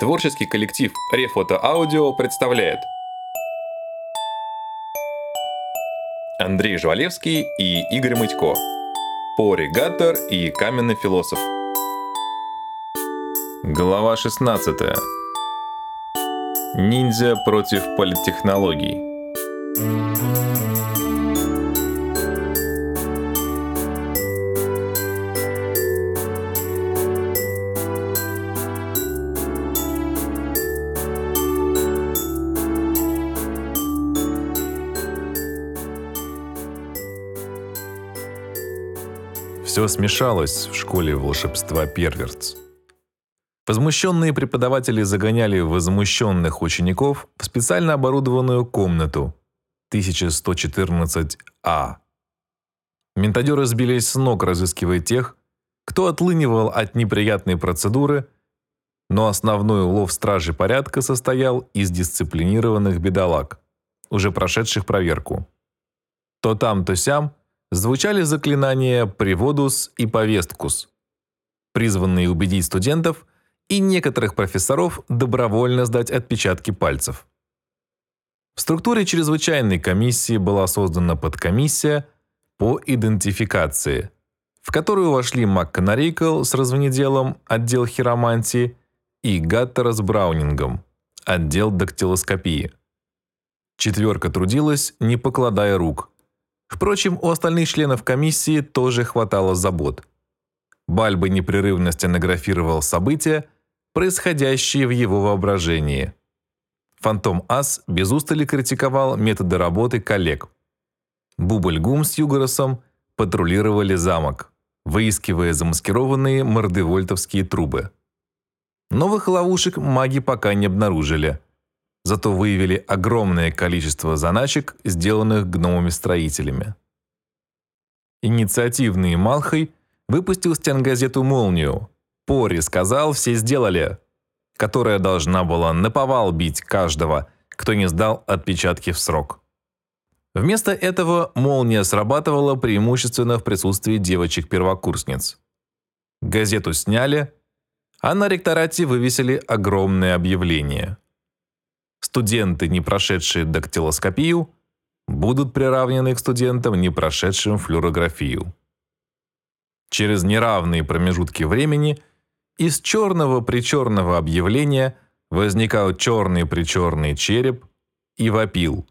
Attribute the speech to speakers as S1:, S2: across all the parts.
S1: Творческий коллектив Рефото Аудио представляет. Андрей Жвалевский и Игорь Мытько. Поригатор и Каменный философ. Глава 16 Ниндзя против политтехнологий
S2: Все смешалось в школе волшебства Первертс. Возмущенные преподаватели загоняли возмущенных учеников в специально оборудованную комнату 1114А. Ментадеры сбились с ног, разыскивая тех, кто отлынивал от неприятной процедуры, но основной улов стражи порядка состоял из дисциплинированных бедолаг, уже прошедших проверку. То там, то сям – звучали заклинания «Приводус» и «Повесткус», призванные убедить студентов и некоторых профессоров добровольно сдать отпечатки пальцев. В структуре чрезвычайной комиссии была создана подкомиссия по идентификации, в которую вошли МакКонарейкл с развнеделом отдел хиромантии и Гаттера с Браунингом, отдел дактилоскопии. Четверка трудилась, не покладая рук – Впрочем, у остальных членов комиссии тоже хватало забот. Бальба непрерывно стенографировал события, происходящие в его воображении. Фантом Ас без устали критиковал методы работы коллег. Бубль Гум с Югоросом патрулировали замок, выискивая замаскированные мордевольтовские трубы. Новых ловушек маги пока не обнаружили – зато выявили огромное количество заначек, сделанных гномами-строителями. Инициативный Малхой выпустил стенгазету «Молнию». Пори сказал, все сделали, которая должна была наповал бить каждого, кто не сдал отпечатки в срок. Вместо этого молния срабатывала преимущественно в присутствии девочек-первокурсниц. Газету сняли, а на ректорате вывесили огромное объявление – студенты, не прошедшие дактилоскопию, будут приравнены к студентам, не прошедшим флюорографию. Через неравные промежутки времени из черного-причерного объявления возникал черный-причерный череп и вопил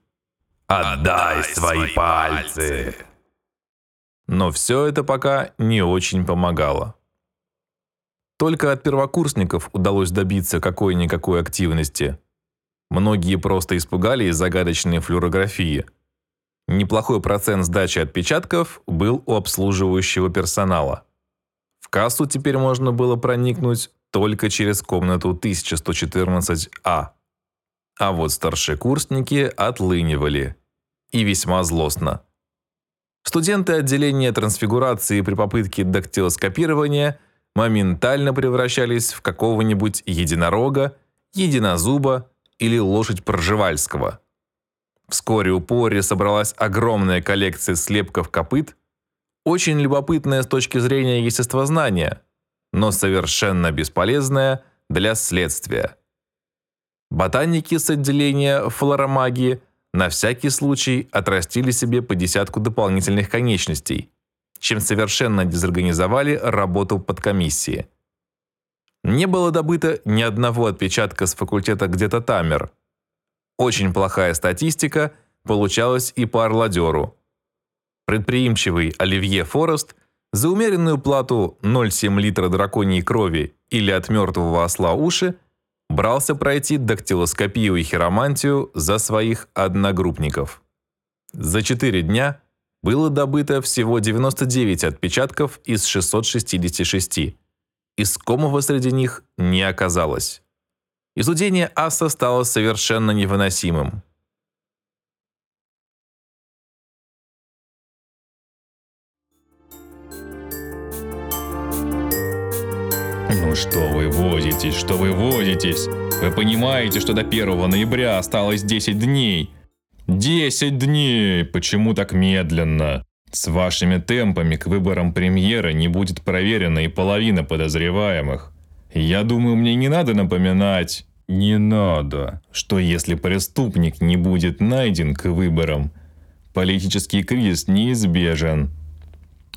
S2: «Отдай свои пальцы!». Но все это пока не очень помогало. Только от первокурсников удалось добиться какой-никакой активности. Многие просто испугались загадочной флюорографии. Неплохой процент сдачи отпечатков был у обслуживающего персонала. В кассу теперь можно было проникнуть только через комнату 1114А. А вот старшекурсники отлынивали. И весьма злостно. Студенты отделения трансфигурации при попытке дактилоскопирования моментально превращались в какого-нибудь единорога, единозуба или лошадь Пржевальского. Вскоре у Пори собралась огромная коллекция слепков копыт, очень любопытная с точки зрения естествознания, но совершенно бесполезная для следствия. Ботаники с отделения флоромагии на всякий случай отрастили себе по десятку дополнительных конечностей, чем совершенно дезорганизовали работу подкомиссии. Не было добыто ни одного отпечатка с факультета где-то Тамер. Очень плохая статистика получалась и по орладеру. Предприимчивый Оливье Форест за умеренную плату 0,7 литра драконьей крови или от мертвого осла уши брался пройти дактилоскопию и хиромантию за своих одногруппников. За 4 дня было добыто всего 99 отпечатков из 666, Искомого среди них не оказалось. Изудение аса стало совершенно невыносимым.
S3: Ну что вы возитесь, что вы возитесь? Вы понимаете, что до 1 ноября осталось 10 дней? 10 дней! Почему так медленно? С вашими темпами к выборам премьера не будет проверена и половина подозреваемых. Я думаю, мне не надо напоминать, не надо, что если преступник не будет найден к выборам, политический кризис неизбежен.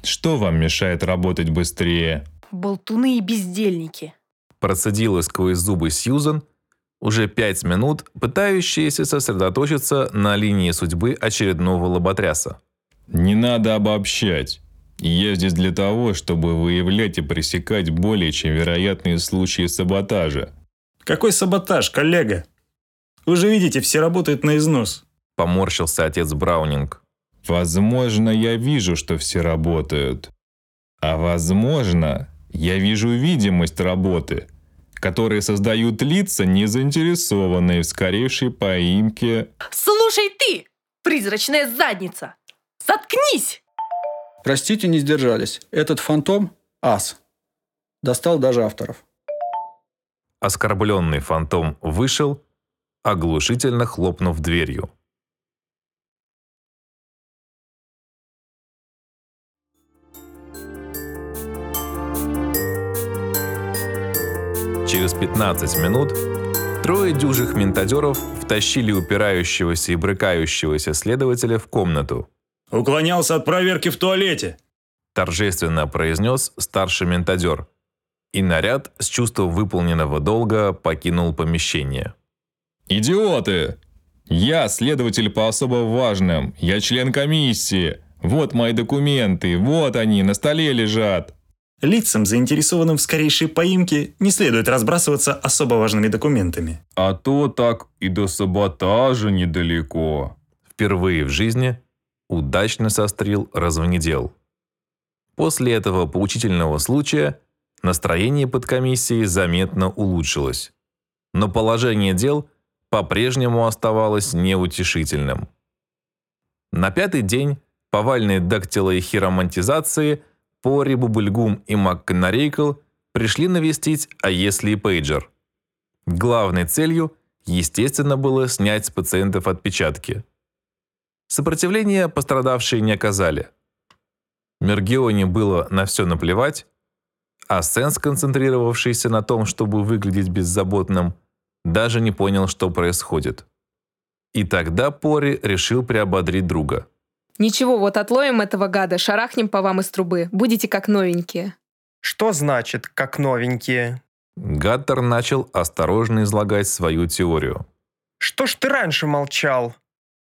S3: Что вам мешает работать быстрее?
S4: Болтуны и бездельники.
S2: Процедила сквозь зубы Сьюзан, уже пять минут пытающаяся сосредоточиться на линии судьбы очередного лоботряса.
S3: Не надо обобщать. Я здесь для того, чтобы выявлять и пресекать более чем вероятные случаи саботажа.
S5: Какой саботаж, коллега? Вы же видите, все работают на износ.
S2: Поморщился отец Браунинг.
S3: Возможно, я вижу, что все работают. А возможно, я вижу видимость работы, которые создают лица, не заинтересованные в скорейшей поимке.
S4: Слушай ты, призрачная задница! Заткнись!
S6: Простите, не сдержались. Этот фантом – ас. Достал даже авторов.
S2: Оскорбленный фантом вышел, оглушительно хлопнув дверью. Через 15 минут трое дюжих ментадеров втащили упирающегося и брыкающегося следователя в комнату.
S5: Уклонялся от проверки в туалете.
S2: Торжественно произнес старший ментадер. И наряд с чувством выполненного долга покинул помещение.
S3: Идиоты! Я следователь по особо важным. Я член комиссии. Вот мои документы. Вот они, на столе лежат.
S5: Лицам, заинтересованным в скорейшей поимке, не следует разбрасываться особо важными документами.
S3: А то так и до саботажа недалеко.
S2: Впервые в жизни удачно сострил развнедел. После этого поучительного случая настроение подкомиссии заметно улучшилось. Но положение дел по-прежнему оставалось неутешительным. На пятый день повальной дактилоэхиромантизации Пори, Бубульгум и МакКонарейкл пришли навестить А если и Пейджер. Главной целью, естественно, было снять с пациентов отпечатки. Сопротивления пострадавшие не оказали. Мергионе было на все наплевать, а Сен, сконцентрировавшийся на том, чтобы выглядеть беззаботным, даже не понял, что происходит. И тогда Пори решил приободрить друга.
S7: Ничего, вот отловим этого гада, шарахнем по вам из трубы. Будете как новенькие.
S8: Что значит «как новенькие»?
S2: Гаттер начал осторожно излагать свою теорию.
S8: Что ж ты раньше молчал?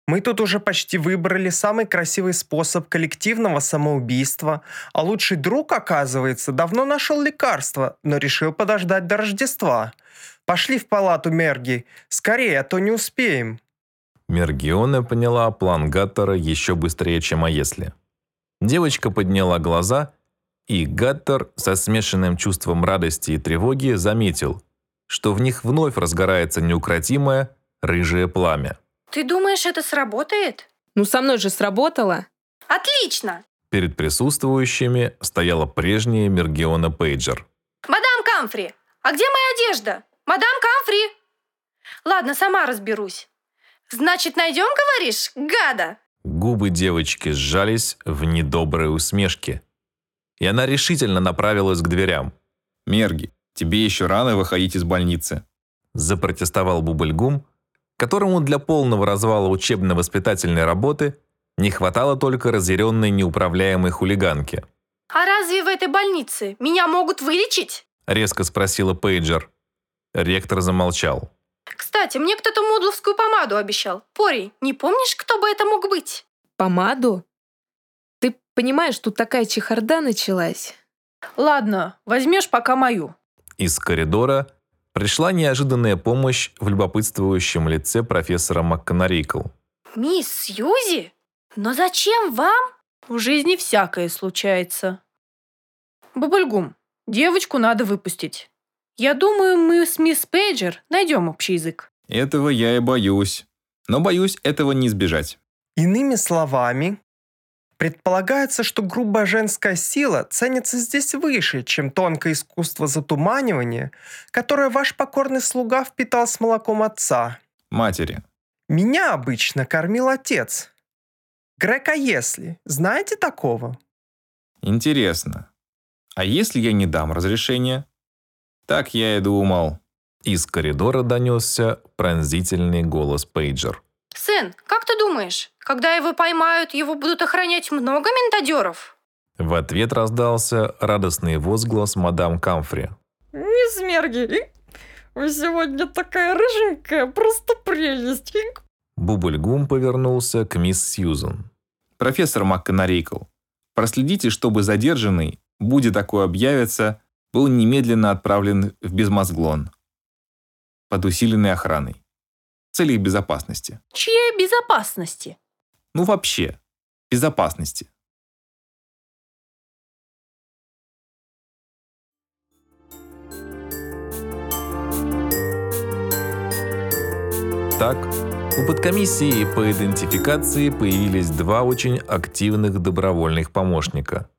S8: Мы тут уже почти выбрали самый красивый способ коллективного самоубийства, а лучший друг, оказывается, давно нашел лекарство, но решил подождать до Рождества. Пошли в палату Мерги, скорее, а то не успеем.
S2: Мергиона поняла план Гаттера еще быстрее, чем а если. Девочка подняла глаза, и Гаттер со смешанным чувством радости и тревоги заметил, что в них вновь разгорается неукротимое рыжее пламя.
S4: Ты думаешь, это сработает?
S7: Ну, со мной же сработало.
S4: Отлично!
S2: Перед присутствующими стояла прежняя Мергиона Пейджер.
S4: Мадам Камфри, а где моя одежда? Мадам Камфри! Ладно, сама разберусь. Значит, найдем, говоришь, гада?
S2: Губы девочки сжались в недоброй усмешке. И она решительно направилась к дверям.
S1: Мерги, тебе еще рано выходить из больницы.
S2: Запротестовал Бубльгум, которому для полного развала учебно-воспитательной работы не хватало только разъяренной неуправляемой хулиганки.
S4: А разве в этой больнице меня могут вылечить?
S2: Резко спросила Пейджер. Ректор замолчал.
S4: Кстати, мне кто-то мудловскую помаду обещал. Пори, не помнишь, кто бы это мог быть?
S7: Помаду? Ты понимаешь, тут такая чехарда началась.
S4: Ладно, возьмешь пока мою.
S2: Из коридора пришла неожиданная помощь в любопытствующем лице профессора МакКонарейкл.
S4: Мисс Сьюзи? Но зачем вам? В жизни всякое случается. Бабульгум, девочку надо выпустить. Я думаю, мы с мисс Пейджер найдем общий язык.
S1: Этого я и боюсь. Но боюсь этого не избежать.
S8: Иными словами, предполагается, что грубая женская сила ценится здесь выше, чем тонкое искусство затуманивания, которое ваш покорный слуга впитал с молоком отца.
S1: Матери.
S8: Меня обычно кормил отец. Грека если, знаете такого?
S1: Интересно. А если я не дам разрешения? Так я и думал.
S2: Из коридора донесся пронзительный голос Пейджер.
S4: Сын, как ты думаешь, когда его поймают, его будут охранять много ментадеров?
S2: В ответ раздался радостный возглас мадам Камфри.
S9: Мисс Мерги, вы сегодня такая рыженькая, просто прелесть.
S2: Бубльгум повернулся к мисс Сьюзен.
S1: Профессор МакКонарейкл, проследите, чтобы задержанный, будет такое объявится, был немедленно отправлен в безмозглон под усиленной охраной. В целях безопасности.
S4: Чьей безопасности?
S1: Ну вообще, безопасности.
S2: Так, у подкомиссии по идентификации появились два очень активных добровольных помощника.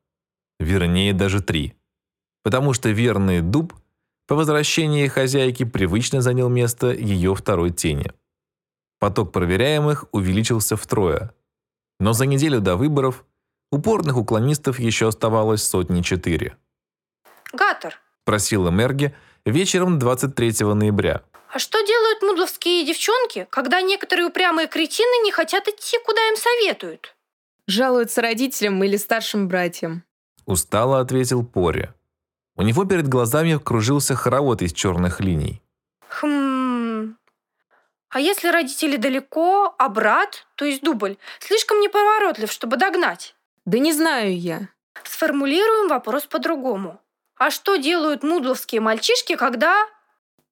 S2: Вернее, даже три. Потому что верный дуб по возвращении хозяйки привычно занял место ее второй тени. Поток проверяемых увеличился втрое. Но за неделю до выборов упорных уклонистов еще оставалось сотни четыре.
S4: Гаттер,
S2: Просила Мерги вечером 23 ноября.
S4: а что делают мудловские девчонки, когда некоторые упрямые кретины не хотят идти, куда им советуют?
S7: Жалуются родителям или старшим братьям.
S2: Устало ответил Пори. У него перед глазами кружился хоровод из черных линий.
S4: Хм... А если родители далеко, а брат, то есть дубль, слишком неповоротлив, чтобы догнать?
S7: Да не знаю я.
S4: Сформулируем вопрос по-другому. А что делают мудловские мальчишки, когда...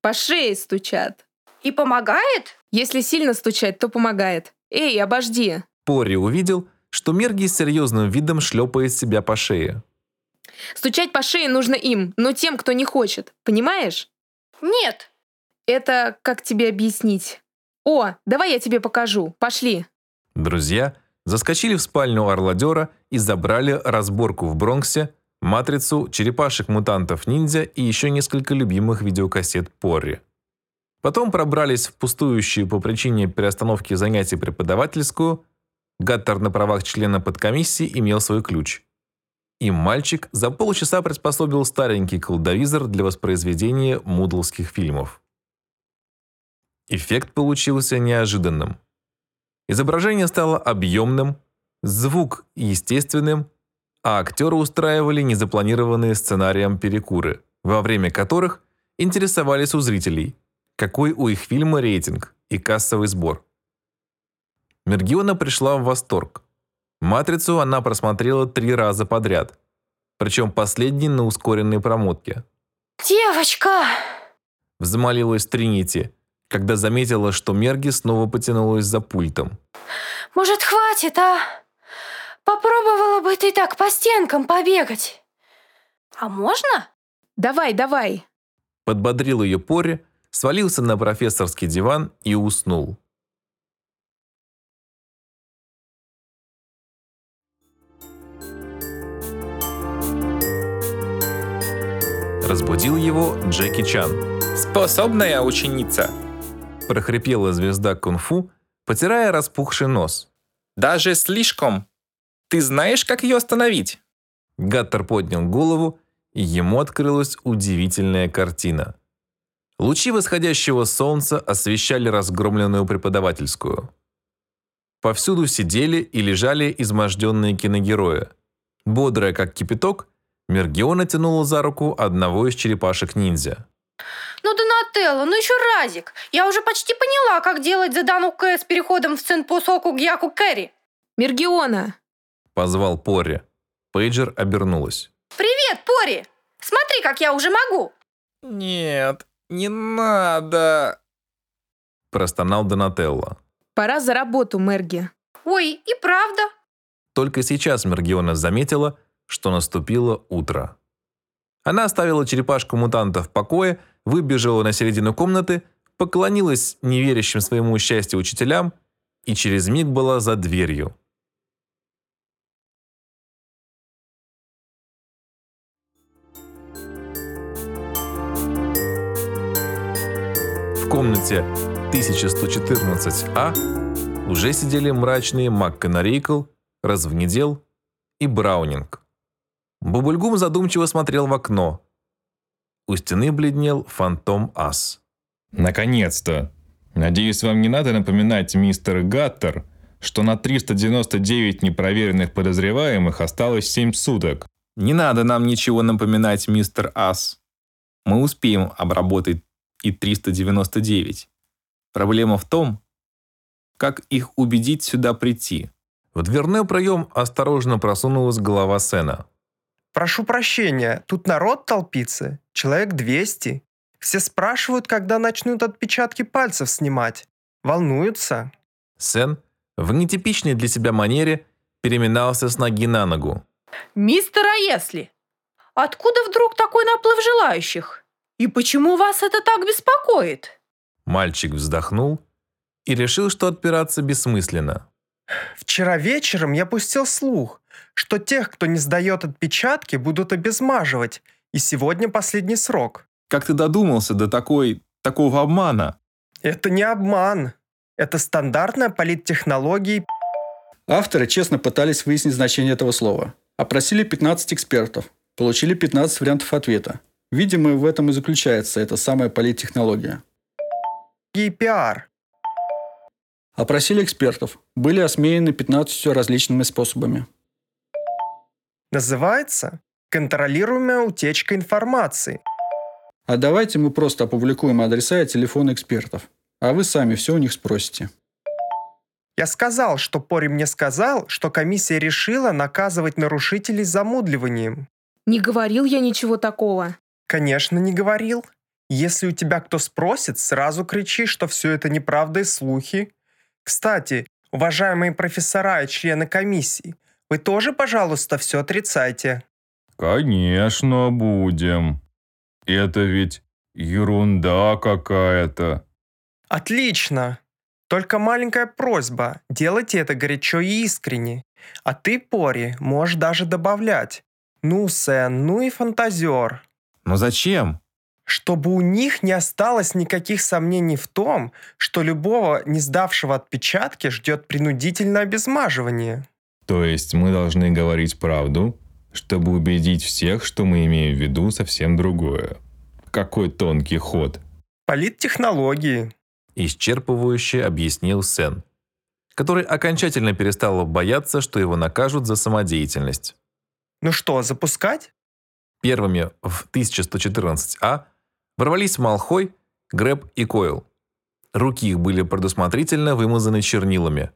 S7: По шее стучат.
S4: И помогает?
S7: Если сильно стучать, то помогает. Эй, обожди.
S2: Пори увидел, что Мерги с серьезным видом шлепает себя по шее.
S7: Стучать по шее нужно им, но тем, кто не хочет. Понимаешь?
S4: Нет.
S7: Это как тебе объяснить? О, давай я тебе покажу. Пошли.
S2: Друзья заскочили в спальню орладера и забрали разборку в Бронксе, матрицу, черепашек-мутантов-ниндзя и еще несколько любимых видеокассет Порри. Потом пробрались в пустующую по причине переостановки занятий преподавательскую. Гаттер на правах члена подкомиссии имел свой ключ. И мальчик за полчаса приспособил старенький колдовизор для воспроизведения мудлских фильмов. Эффект получился неожиданным. Изображение стало объемным, звук естественным, а актеры устраивали незапланированные сценарием перекуры, во время которых интересовались у зрителей, какой у их фильма рейтинг и кассовый сбор. Мергиона пришла в восторг. «Матрицу» она просмотрела три раза подряд, причем последний на ускоренной промотке.
S4: Девочка!
S2: Взмолилась Тринити, когда заметила, что Мерги снова потянулась за пультом.
S4: Может, хватит, а? Попробовала бы ты так по стенкам побегать. А можно?
S7: Давай, давай.
S2: Подбодрил ее Пори, свалился на профессорский диван и уснул. Разбудил его Джеки Чан.
S1: Способная ученица.
S2: Прохрипела звезда кунг-фу, потирая распухший нос.
S1: Даже слишком. Ты знаешь, как ее остановить?
S2: Гаттер поднял голову, и ему открылась удивительная картина. Лучи восходящего солнца освещали разгромленную преподавательскую. Повсюду сидели и лежали изможденные киногерои. Бодрая, как кипяток, Мергиона тянула за руку одного из черепашек-ниндзя.
S4: Ну, Донателло, ну еще разик. Я уже почти поняла, как делать задану К с переходом в Ценпосоку Гьяку Кэрри.
S7: Мергиона.
S2: Позвал Порри. Пейджер обернулась.
S4: Привет, Пори! Смотри, как я уже могу.
S1: Нет, не надо.
S2: Простонал Донателло.
S7: Пора за работу, Мерги.
S4: Ой, и правда.
S2: Только сейчас Мергиона заметила, что наступило утро. Она оставила черепашку-мутанта в покое, выбежала на середину комнаты, поклонилась неверящим своему счастью учителям и через миг была за дверью. В комнате 1114А уже сидели мрачные МакКонарейкл, Развнедел и Браунинг. Бубульгум задумчиво смотрел в окно. У стены бледнел фантом Ас.
S3: Наконец-то! Надеюсь, вам не надо напоминать, мистер Гаттер, что на 399 непроверенных подозреваемых осталось 7 суток.
S1: Не надо нам ничего напоминать, мистер Ас. Мы успеем обработать и 399. Проблема в том, как их убедить сюда прийти.
S2: В дверной проем осторожно просунулась голова Сена.
S8: Прошу прощения, тут народ толпится, человек 200. Все спрашивают, когда начнут отпечатки пальцев снимать. Волнуются.
S2: Сен в нетипичной для себя манере переминался с ноги на ногу.
S4: Мистер Аесли, откуда вдруг такой наплыв желающих? И почему вас это так беспокоит?
S2: Мальчик вздохнул и решил, что отпираться бессмысленно.
S8: Вчера вечером я пустил слух, что тех, кто не сдает отпечатки, будут обезмаживать, и сегодня последний срок.
S1: Как ты додумался до такой... такого обмана?
S8: Это не обман. Это стандартная политтехнология.
S6: Авторы честно пытались выяснить значение этого слова. Опросили 15 экспертов. Получили 15 вариантов ответа. Видимо, в этом и заключается эта самая политтехнология.
S8: пиар.
S6: Опросили экспертов. Были осмеяны 15 различными способами.
S8: Называется «Контролируемая утечка информации».
S6: А давайте мы просто опубликуем адреса и телефоны экспертов. А вы сами все у них спросите.
S8: Я сказал, что Пори мне сказал, что комиссия решила наказывать нарушителей замудливанием.
S7: Не говорил я ничего такого.
S8: Конечно, не говорил. Если у тебя кто спросит, сразу кричи, что все это неправда и слухи. Кстати, уважаемые профессора и члены комиссии, вы тоже, пожалуйста, все отрицайте.
S3: Конечно, будем. Это ведь ерунда какая-то.
S8: Отлично. Только маленькая просьба. Делайте это горячо и искренне. А ты, Пори, можешь даже добавлять. Ну, Сен, ну и фантазер.
S1: Но зачем?
S8: Чтобы у них не осталось никаких сомнений в том, что любого не сдавшего отпечатки ждет принудительное обезмаживание.
S3: То есть мы должны говорить правду, чтобы убедить всех, что мы имеем в виду совсем другое. Какой тонкий ход.
S8: Политтехнологии.
S2: Исчерпывающе объяснил Сен, который окончательно перестал бояться, что его накажут за самодеятельность.
S8: Ну что, запускать?
S2: Первыми в 1114А ворвались Малхой, Грэб и Койл. Руки их были предусмотрительно вымазаны чернилами,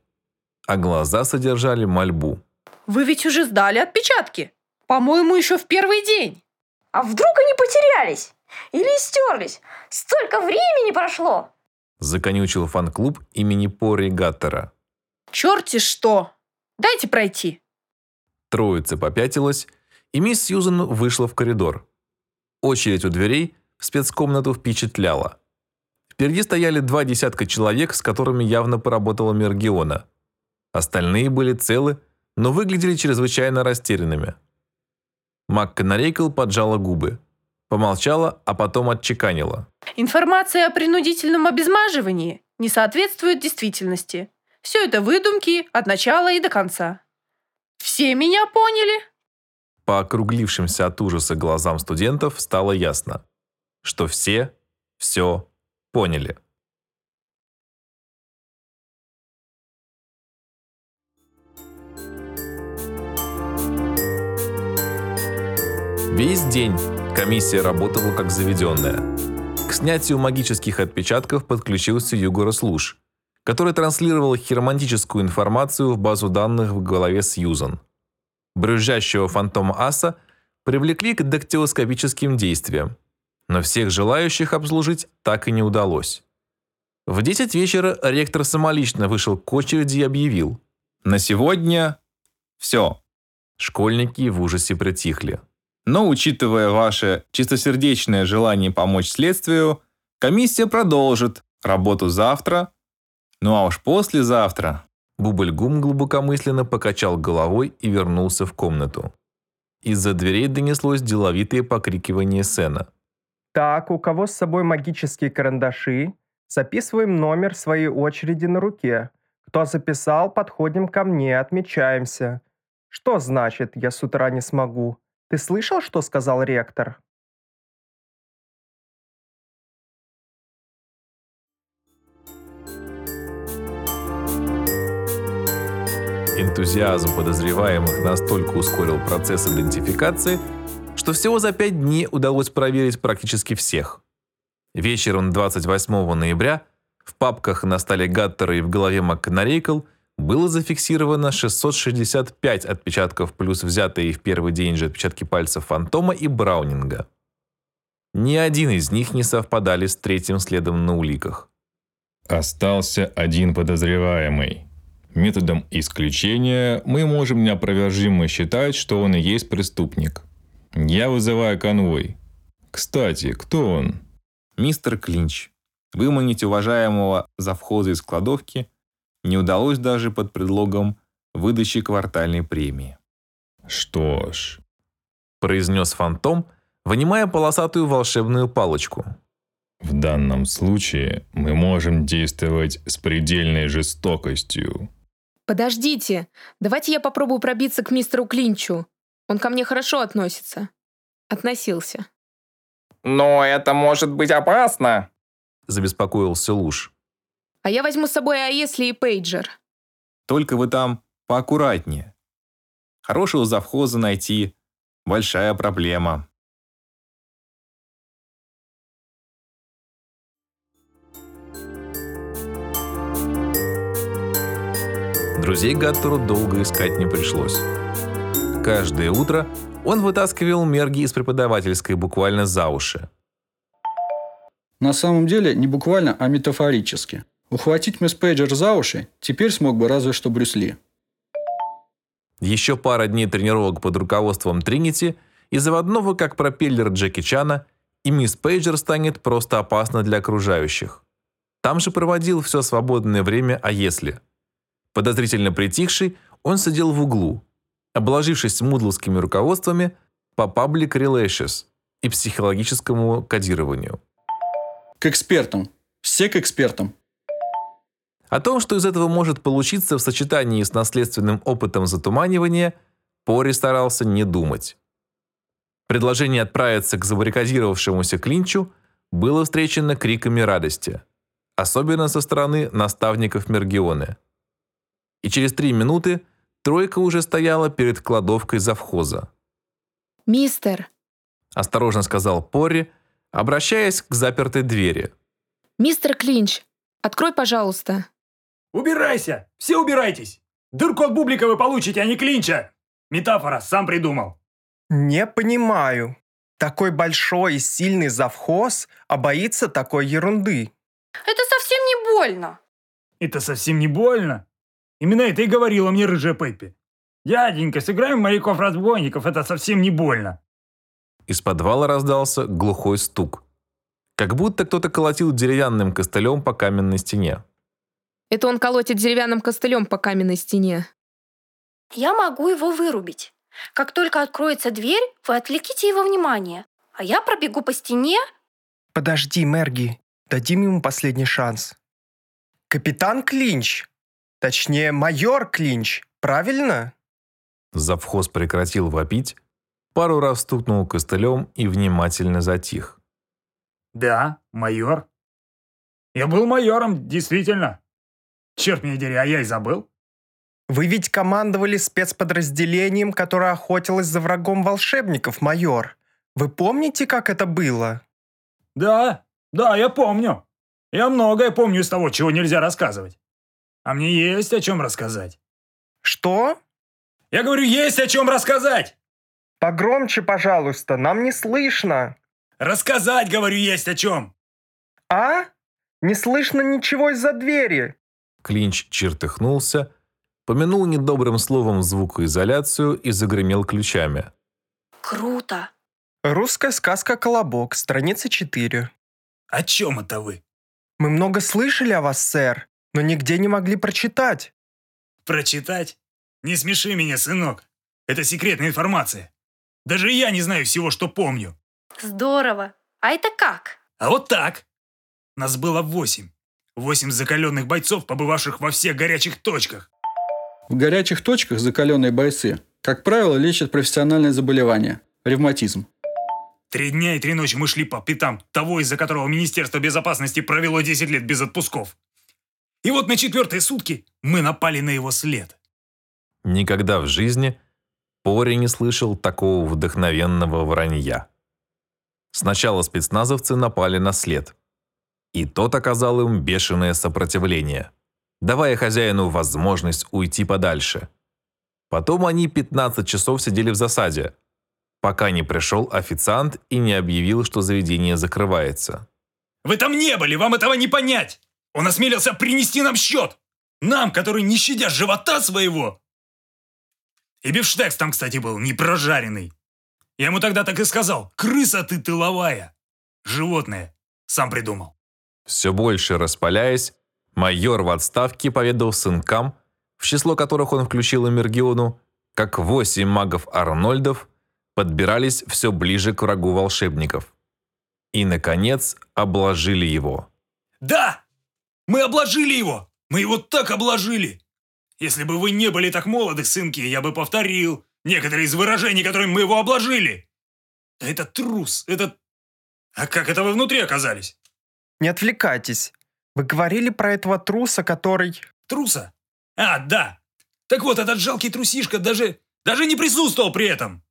S2: а глаза содержали мольбу.
S4: Вы ведь уже сдали отпечатки. По-моему, еще в первый день.
S10: А вдруг они потерялись? Или стерлись? Столько времени прошло!
S2: Законючил фан-клуб имени Пори Гаттера.
S4: Черти что! Дайте пройти.
S2: Троица попятилась, и мисс Сьюзен вышла в коридор. Очередь у дверей в спецкомнату впечатляла. Впереди стояли два десятка человек, с которыми явно поработала Мергиона. Остальные были целы, но выглядели чрезвычайно растерянными. МакКонарейкл поджала губы. Помолчала, а потом отчеканила.
S4: Информация о принудительном обезмаживании не соответствует действительности. Все это выдумки от начала и до конца. Все меня поняли?
S2: По округлившимся от ужаса глазам студентов стало ясно, что все все поняли. Весь день комиссия работала как заведенная. К снятию магических отпечатков подключился Югорос Луж, который транслировал хиромантическую информацию в базу данных в голове Сьюзан. Брюзжащего фантома Аса привлекли к дактилоскопическим действиям, но всех желающих обслужить так и не удалось. В 10 вечера ректор самолично вышел к очереди и объявил.
S1: На сегодня все.
S2: Школьники в ужасе притихли.
S1: Но, учитывая ваше чистосердечное желание помочь следствию, комиссия продолжит работу завтра, ну а уж послезавтра.
S2: Бубльгум глубокомысленно покачал головой и вернулся в комнату. Из-за дверей донеслось деловитое покрикивание Сена.
S8: Так, у кого с собой магические карандаши, записываем номер своей очереди на руке. Кто записал, подходим ко мне, отмечаемся. Что значит, я с утра не смогу? Ты слышал, что сказал ректор?
S2: Энтузиазм подозреваемых настолько ускорил процесс идентификации, что всего за пять дней удалось проверить практически всех. Вечером 28 ноября в папках на столе Гаттера и в голове МакКонарейкл – было зафиксировано 665 отпечатков плюс взятые в первый день же отпечатки пальцев Фантома и Браунинга. Ни один из них не совпадали с третьим следом на уликах.
S3: Остался один подозреваемый. Методом исключения мы можем неопровержимо считать, что он и есть преступник. Я вызываю конвой. Кстати, кто он?
S1: Мистер Клинч. Выманить уважаемого завхоза из кладовки не удалось даже под предлогом выдачи квартальной премии.
S3: Что ж,
S2: произнес фантом, вынимая полосатую волшебную палочку.
S3: в данном случае мы можем действовать с предельной жестокостью.
S7: Подождите, давайте я попробую пробиться к мистеру Клинчу. Он ко мне хорошо относится. Относился.
S11: Но это может быть опасно.
S2: Забеспокоился Луж.
S7: А я возьму с собой а если и пейджер.
S1: Только вы там поаккуратнее. Хорошего завхоза найти – большая проблема.
S2: Друзей Гаттеру долго искать не пришлось. Каждое утро он вытаскивал мерги из преподавательской буквально за уши.
S6: На самом деле не буквально, а метафорически. Ухватить мисс Пейджер за уши теперь смог бы разве что Брюс Ли.
S2: Еще пара дней тренировок под руководством Тринити и заводного как пропеллер Джеки Чана, и мисс Пейджер станет просто опасна для окружающих. Там же проводил все свободное время «А если?». Подозрительно притихший, он сидел в углу, обложившись мудловскими руководствами по Public Relations и психологическому кодированию.
S6: К экспертам. Все к экспертам.
S2: О том, что из этого может получиться в сочетании с наследственным опытом затуманивания, Пори старался не думать. Предложение отправиться к забаррикадировавшемуся Клинчу было встречено криками радости, особенно со стороны наставников Мергионы. И через три минуты тройка уже стояла перед кладовкой завхоза.
S7: «Мистер!»
S2: – осторожно сказал Пори, обращаясь к запертой двери.
S7: «Мистер Клинч, открой, пожалуйста».
S12: Убирайся! Все убирайтесь! Дырку от бублика вы получите, а не клинча! Метафора, сам придумал.
S8: Не понимаю. Такой большой и сильный завхоз, а боится такой ерунды.
S4: Это совсем не больно.
S12: Это совсем не больно. Именно это и говорила мне рыжая Пеппи. Дяденька, сыграем моряков-разбойников, это совсем не больно.
S2: Из подвала раздался глухой стук. Как будто кто-то колотил деревянным костылем по каменной стене.
S7: Это он колотит деревянным костылем по каменной стене.
S4: Я могу его вырубить. Как только откроется дверь, вы отвлеките его внимание, а я пробегу по стене.
S8: Подожди, Мерги, дадим ему последний шанс. Капитан Клинч, точнее майор Клинч, правильно?
S2: Завхоз прекратил вопить, пару раз стукнул костылем и внимательно затих.
S12: Да, майор. Я был майором, действительно. Черт меня дери, а я и забыл.
S8: Вы ведь командовали спецподразделением, которое охотилось за врагом волшебников, майор. Вы помните, как это было?
S12: Да, да, я помню. Я многое помню из того, чего нельзя рассказывать. А мне есть о чем рассказать.
S8: Что?
S12: Я говорю, есть о чем рассказать.
S8: Погромче, пожалуйста, нам не слышно.
S12: Рассказать, говорю, есть о чем.
S8: А? Не слышно ничего из-за двери.
S2: Клинч чертыхнулся, помянул недобрым словом звукоизоляцию и загремел ключами.
S4: Круто.
S8: Русская сказка «Колобок», страница 4.
S12: О чем это вы?
S8: Мы много слышали о вас, сэр, но нигде не могли прочитать.
S12: Прочитать? Не смеши меня, сынок. Это секретная информация. Даже я не знаю всего, что помню.
S4: Здорово. А это как?
S12: А вот так. Нас было восемь. Восемь закаленных бойцов, побывавших во всех горячих точках.
S6: В горячих точках закаленные бойцы, как правило, лечат профессиональные заболевания – ревматизм.
S12: Три дня и три ночи мы шли по пятам того, из-за которого Министерство безопасности провело 10 лет без отпусков. И вот на четвертые сутки мы напали на его след.
S13: Никогда в жизни Пори не слышал такого вдохновенного вранья. Сначала спецназовцы напали на след. И тот оказал им бешеное сопротивление, давая хозяину возможность уйти подальше. Потом они 15 часов сидели в засаде, пока не пришел официант и не объявил, что заведение закрывается.
S12: Вы там не были, вам этого не понять! Он осмелился принести нам счет! Нам, который не щадя живота своего! И бифштекс там, кстати, был не прожаренный. Я ему тогда так и сказал, крыса ты тыловая. Животное. Сам придумал.
S13: Все больше распаляясь, майор в отставке поведал сынкам, в число которых он включил Эмергиону, как восемь магов-арнольдов подбирались все ближе к врагу волшебников. И, наконец, обложили его.
S12: Да! Мы обложили его! Мы его так обложили! Если бы вы не были так молоды, сынки, я бы повторил некоторые из выражений, которыми мы его обложили. Да это трус, это... А как это вы внутри оказались?
S8: Не отвлекайтесь. Вы говорили про этого труса, который...
S12: Труса? А, да. Так вот, этот жалкий трусишка даже... даже не присутствовал при этом.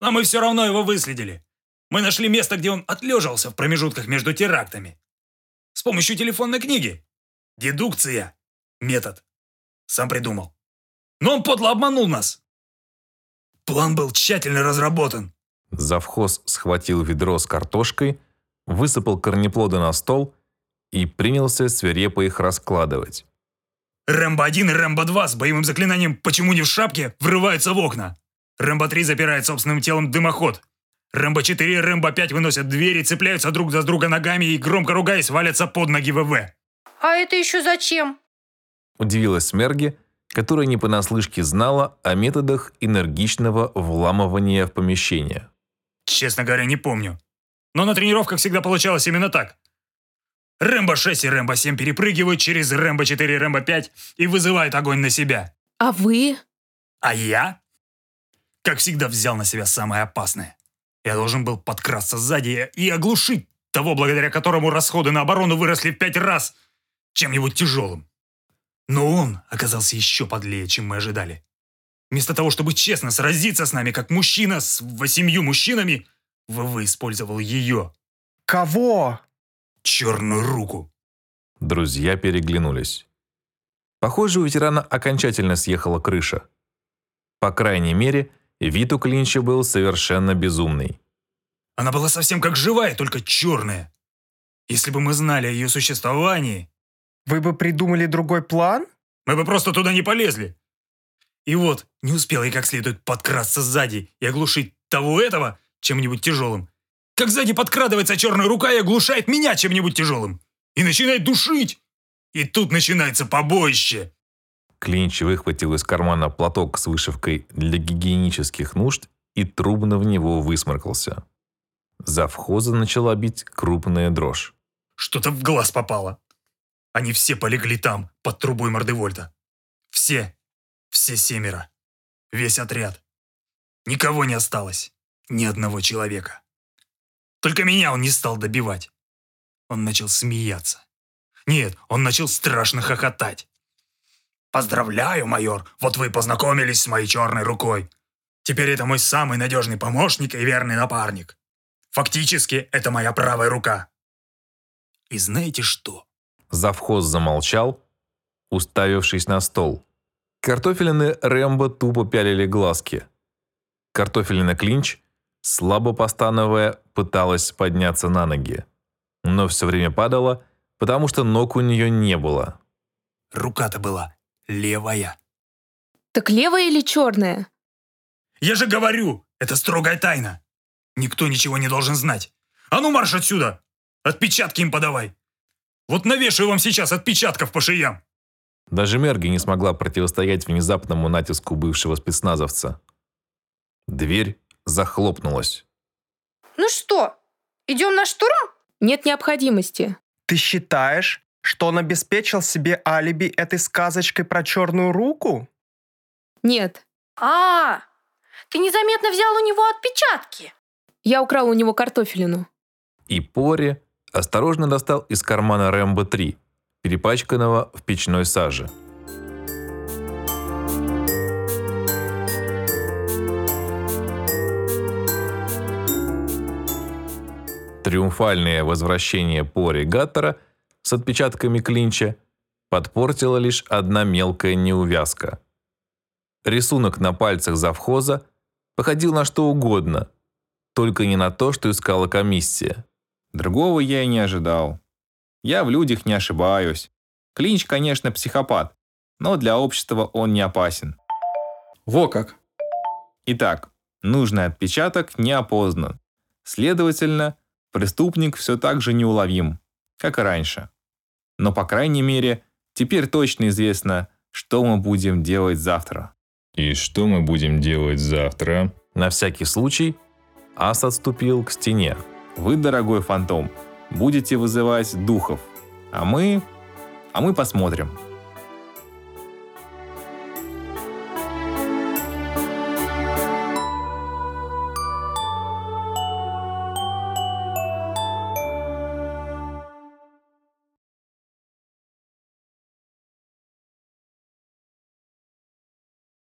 S12: Но мы все равно его выследили. Мы нашли место, где он отлеживался в промежутках между терактами. С помощью телефонной книги. Дедукция. Метод. Сам придумал. Но он подло обманул нас. План был тщательно разработан.
S13: Завхоз схватил ведро с картошкой, высыпал корнеплоды на стол и принялся свирепо их раскладывать.
S12: Рэмбо-1 и Рэмбо-2 с боевым заклинанием «Почему не в шапке?» врываются в окна. Рэмбо-3 запирает собственным телом дымоход. Рэмбо-4 и Рэмбо-5 выносят двери, цепляются друг за друга ногами и, громко ругаясь, валятся под ноги ВВ.
S4: А это еще зачем?
S13: Удивилась Мерги, которая не понаслышке знала о методах энергичного вламывания в помещение.
S12: Честно говоря, не помню. Но на тренировках всегда получалось именно так. Рэмбо-6 и Рэмбо-7 перепрыгивают через Рэмбо-4 и Рэмбо-5 и вызывают огонь на себя.
S7: А вы?
S12: А я? Как всегда взял на себя самое опасное. Я должен был подкрасться сзади и оглушить того, благодаря которому расходы на оборону выросли в пять раз, чем-нибудь тяжелым. Но он оказался еще подлее, чем мы ожидали. Вместо того, чтобы честно сразиться с нами, как мужчина с восемью мужчинами, ВВ использовал ее.
S8: Кого?
S12: Черную руку.
S13: Друзья переглянулись. Похоже, у ветерана окончательно съехала крыша. По крайней мере, вид у Клинча был совершенно безумный.
S12: Она была совсем как живая, только черная. Если бы мы знали о ее существовании...
S8: Вы бы придумали другой план?
S12: Мы бы просто туда не полезли. И вот, не успел я как следует подкрасться сзади и оглушить того этого чем-нибудь тяжелым. Как сзади подкрадывается черная рука и оглушает меня чем-нибудь тяжелым. И начинает душить. И тут начинается побоище.
S13: Клинч выхватил из кармана платок с вышивкой для гигиенических нужд и трубно в него высморкался. Завхоза начала бить крупная дрожь.
S12: Что-то в глаз попало. Они все полегли там, под трубой Мордевольта. Все. Все семеро. Весь отряд. Никого не осталось. Ни одного человека. Только меня он не стал добивать. Он начал смеяться. Нет, он начал страшно хохотать. «Поздравляю, майор, вот вы познакомились с моей черной рукой. Теперь это мой самый надежный помощник и верный напарник. Фактически, это моя правая рука. И знаете что?
S13: Завхоз замолчал, уставившись на стол. Картофелины Рэмбо тупо пялили глазки. Картофелина Клинч, слабо постановая, пыталась подняться на ноги. Но все время падала, потому что ног у нее не было.
S12: Рука-то была левая.
S7: Так левая или черная?
S12: Я же говорю, это строгая тайна. Никто ничего не должен знать. А ну марш отсюда! Отпечатки им подавай. Вот навешаю вам сейчас отпечатков по шеям.
S13: Даже Мерги не смогла противостоять внезапному натиску бывшего спецназовца. Дверь захлопнулась.
S4: Ну что, идем на штурм?
S7: Нет необходимости.
S8: Ты считаешь, что он обеспечил себе алиби этой сказочкой про черную руку?
S7: Нет.
S4: А, ты незаметно взял у него отпечатки.
S7: Я украл у него картофелину.
S13: И Пори осторожно достал из кармана Рэмбо-3, перепачканного в печной саже.
S2: Триумфальное возвращение Пори Гаттера с отпечатками клинча подпортила лишь одна мелкая неувязка. Рисунок на пальцах завхоза походил на что угодно, только не на то, что искала комиссия.
S1: Другого я и не ожидал. Я в людях не ошибаюсь. Клинч, конечно, психопат, но для общества он не опасен.
S6: Во как.
S1: Итак, нужный отпечаток не опознан. Следовательно, преступник все так же неуловим, как и раньше. Но, по крайней мере, теперь точно известно, что мы будем делать завтра.
S3: И что мы будем делать завтра?
S2: На всякий случай Ас отступил к стене.
S1: Вы, дорогой фантом, будете вызывать духов, а мы... а мы посмотрим.